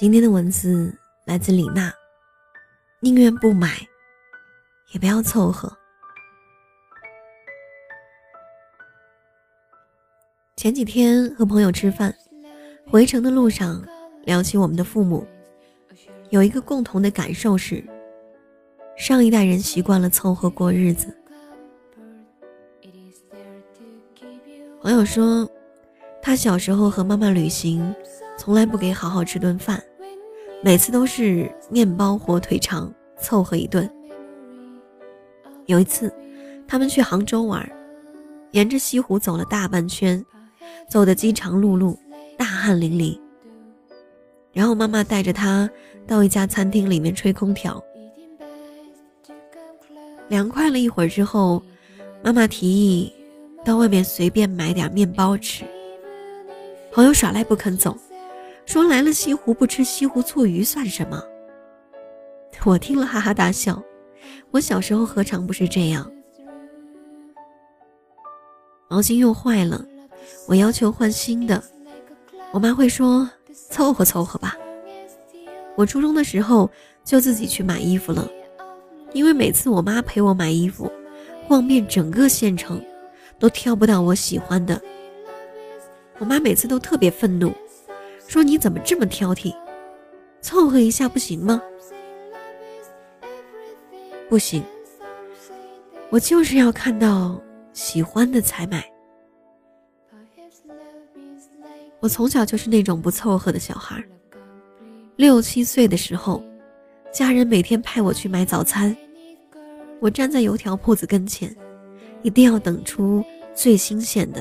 今天的文字来自李娜，宁愿不买，也不要凑合。前几天和朋友吃饭，回程的路上聊起我们的父母，有一个共同的感受是，上一代人习惯了凑合过日子。朋友说，他小时候和妈妈旅行，从来不给好好吃顿饭，每次都是面包、火腿肠凑合一顿。有一次，他们去杭州玩，沿着西湖走了大半圈，走得饥肠辘辘，大汗淋漓。然后妈妈带着他到一家餐厅里面吹空调，凉快了一会儿之后，妈妈提议。到外面随便买点面包吃。朋友耍赖不肯走，说来了西湖不吃西湖醋鱼算什么？我听了哈哈大笑。我小时候何尝不是这样？毛巾用坏了，我要求换新的，我妈会说凑合凑合吧。我初中的时候就自己去买衣服了，因为每次我妈陪我买衣服，逛遍整个县城。都挑不到我喜欢的，我妈每次都特别愤怒，说你怎么这么挑剔，凑合一下不行吗？不行，我就是要看到喜欢的才买。我从小就是那种不凑合的小孩，六七岁的时候，家人每天派我去买早餐，我站在油条铺子跟前。一定要等出最新鲜的。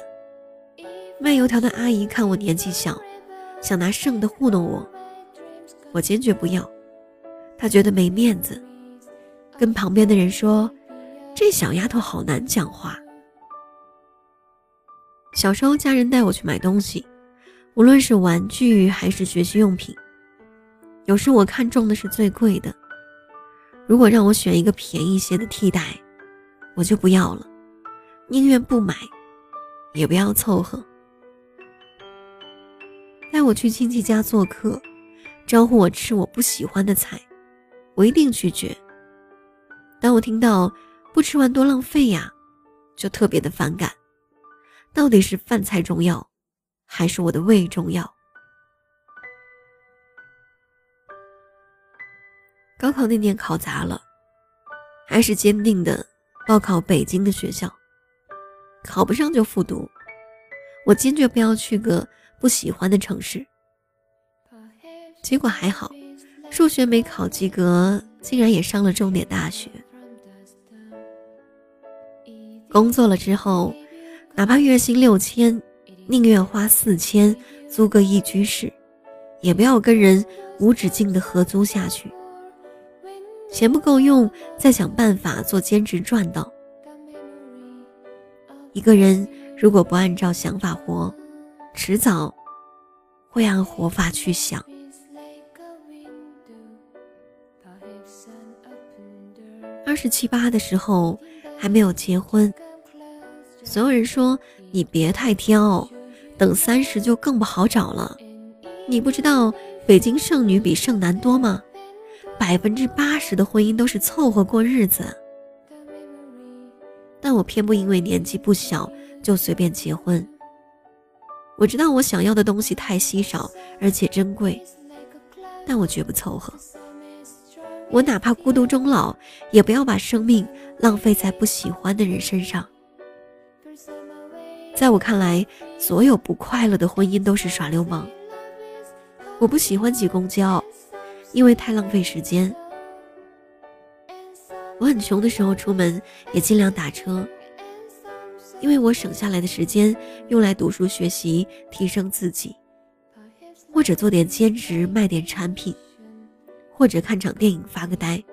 卖油条的阿姨看我年纪小，想拿剩的糊弄我，我坚决不要。他觉得没面子，跟旁边的人说：“这小丫头好难讲话。”小时候家人带我去买东西，无论是玩具还是学习用品，有时我看中的是最贵的。如果让我选一个便宜些的替代，我就不要了。宁愿不买，也不要凑合。带我去亲戚家做客，招呼我吃我不喜欢的菜，我一定拒绝。当我听到不吃完多浪费呀，就特别的反感。到底是饭菜重要，还是我的胃重要？高考那年考砸了，还是坚定的报考北京的学校。考不上就复读，我坚决不要去个不喜欢的城市。结果还好，数学没考及格，竟然也上了重点大学。工作了之后，哪怕月薪六千，宁愿花四千租个一居室，也不要跟人无止境的合租下去。钱不够用，再想办法做兼职赚到。一个人如果不按照想法活，迟早会按活法去想。二十七八的时候还没有结婚，所有人说你别太挑，等三十就更不好找了。你不知道北京剩女比剩男多吗？百分之八十的婚姻都是凑合过日子。但我偏不因为年纪不小就随便结婚。我知道我想要的东西太稀少而且珍贵，但我绝不凑合。我哪怕孤独终老，也不要把生命浪费在不喜欢的人身上。在我看来，所有不快乐的婚姻都是耍流氓。我不喜欢挤公交，因为太浪费时间。我很穷的时候出门也尽量打车，因为我省下来的时间用来读书学习，提升自己，或者做点兼职卖点产品，或者看场电影发个呆，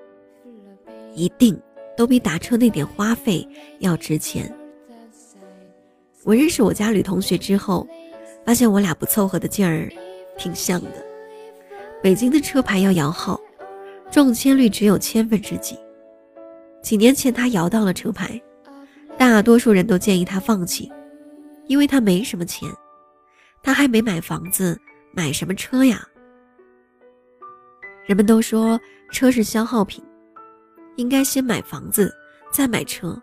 一定都比打车那点花费要值钱。我认识我家女同学之后，发现我俩不凑合的劲儿挺像的。北京的车牌要摇号，中签率只有千分之几。几年前，他摇到了车牌，大多数人都建议他放弃，因为他没什么钱，他还没买房子，买什么车呀？人们都说车是消耗品，应该先买房子，再买车。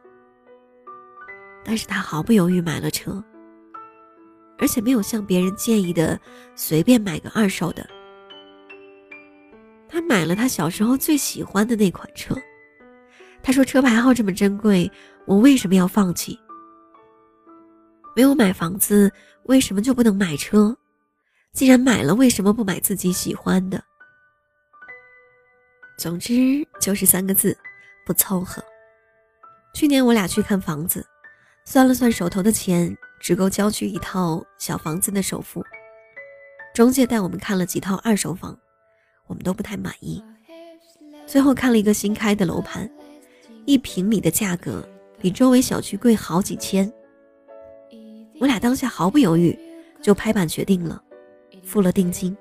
但是他毫不犹豫买了车，而且没有像别人建议的随便买个二手的。他买了他小时候最喜欢的那款车。他说：“车牌号这么珍贵，我为什么要放弃？没有买房子，为什么就不能买车？既然买了，为什么不买自己喜欢的？总之就是三个字：不凑合。去年我俩去看房子，算了算手头的钱，只够郊区一套小房子的首付。中介带我们看了几套二手房，我们都不太满意，最后看了一个新开的楼盘。”一平米的价格比周围小区贵好几千，我俩当下毫不犹豫就拍板决定了，付了定金。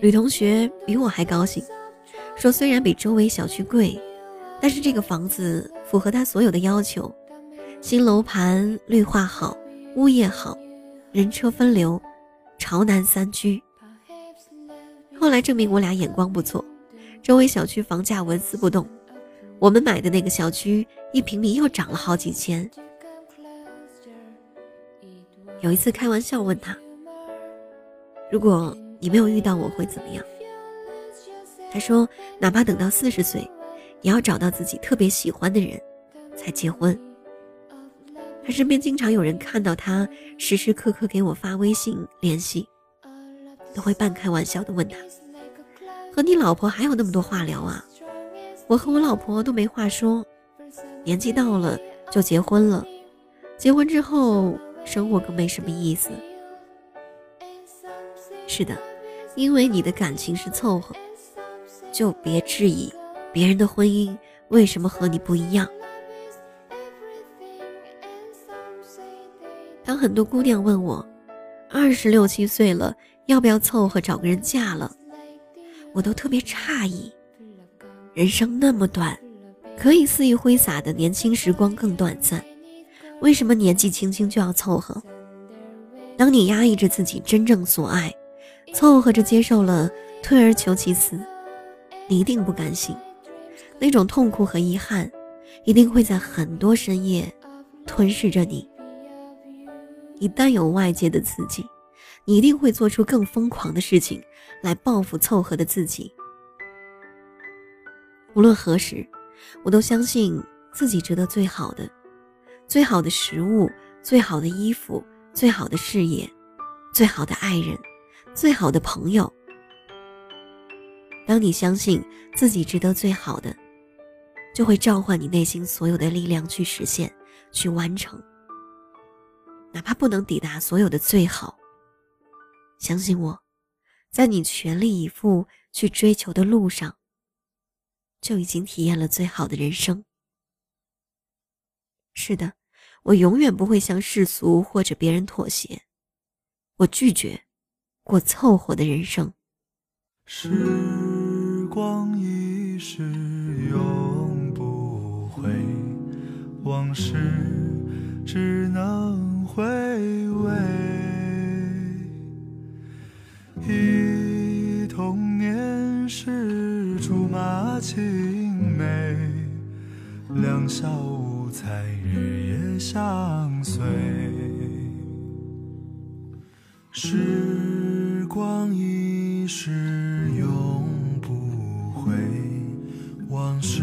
吕同学比我还高兴，说虽然比周围小区贵，但是这个房子符合他所有的要求：新楼盘、绿化好、物业好、人车分流、朝南三居。后来证明我俩眼光不错。周围小区房价纹丝不动，我们买的那个小区一平米又涨了好几千。有一次开玩笑问他：“如果你没有遇到我会怎么样？”他说：“哪怕等到四十岁，也要找到自己特别喜欢的人，才结婚。”他身边经常有人看到他时时刻刻给我发微信联系，都会半开玩笑的问他。和你老婆还有那么多话聊啊！我和我老婆都没话说，年纪到了就结婚了，结婚之后生活更没什么意思。是的，因为你的感情是凑合，就别质疑别人的婚姻为什么和你不一样。当很多姑娘问我，二十六七岁了要不要凑合找个人嫁了？我都特别诧异，人生那么短，可以肆意挥洒的年轻时光更短暂，为什么年纪轻轻就要凑合？当你压抑着自己真正所爱，凑合着接受了退而求其次，你一定不甘心，那种痛苦和遗憾，一定会在很多深夜吞噬着你。一旦有外界的刺激。你一定会做出更疯狂的事情来报复凑合的自己。无论何时，我都相信自己值得最好的，最好的食物，最好的衣服，最好的事业，最好的爱人，最好的朋友。当你相信自己值得最好的，就会召唤你内心所有的力量去实现，去完成。哪怕不能抵达所有的最好。相信我，在你全力以赴去追求的路上，就已经体验了最好的人生。是的，我永远不会向世俗或者别人妥协，我拒绝过凑合的人生。时光一逝永不回，往事只能回味。忆童年时竹马青梅，两小无猜日夜相随。时光一逝永不回，往事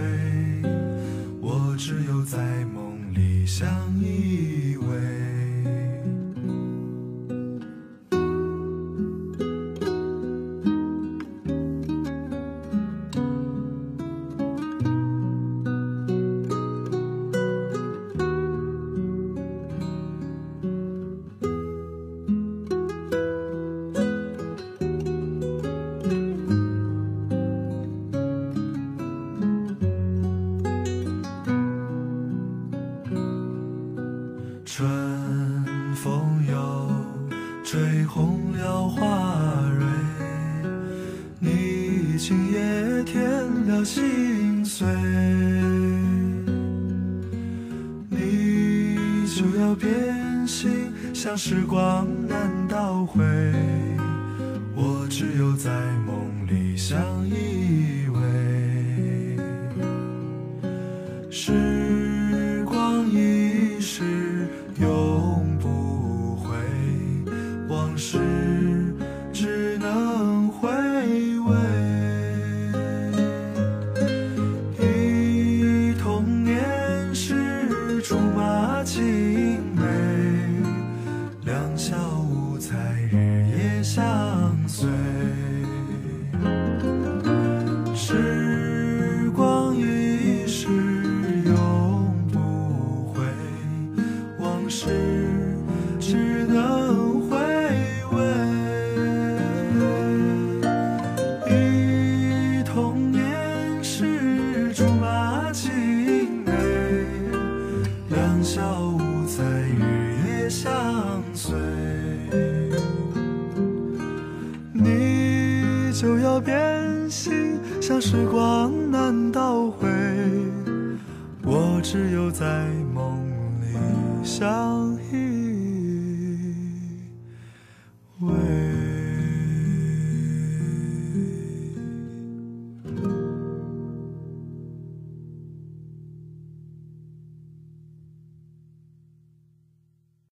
里要变心，像时光难倒回，我只有在梦里相依只能回味。忆童年时竹马青梅，两小无猜日夜相随。你就要变心，像时光难倒回，我只有在梦里相依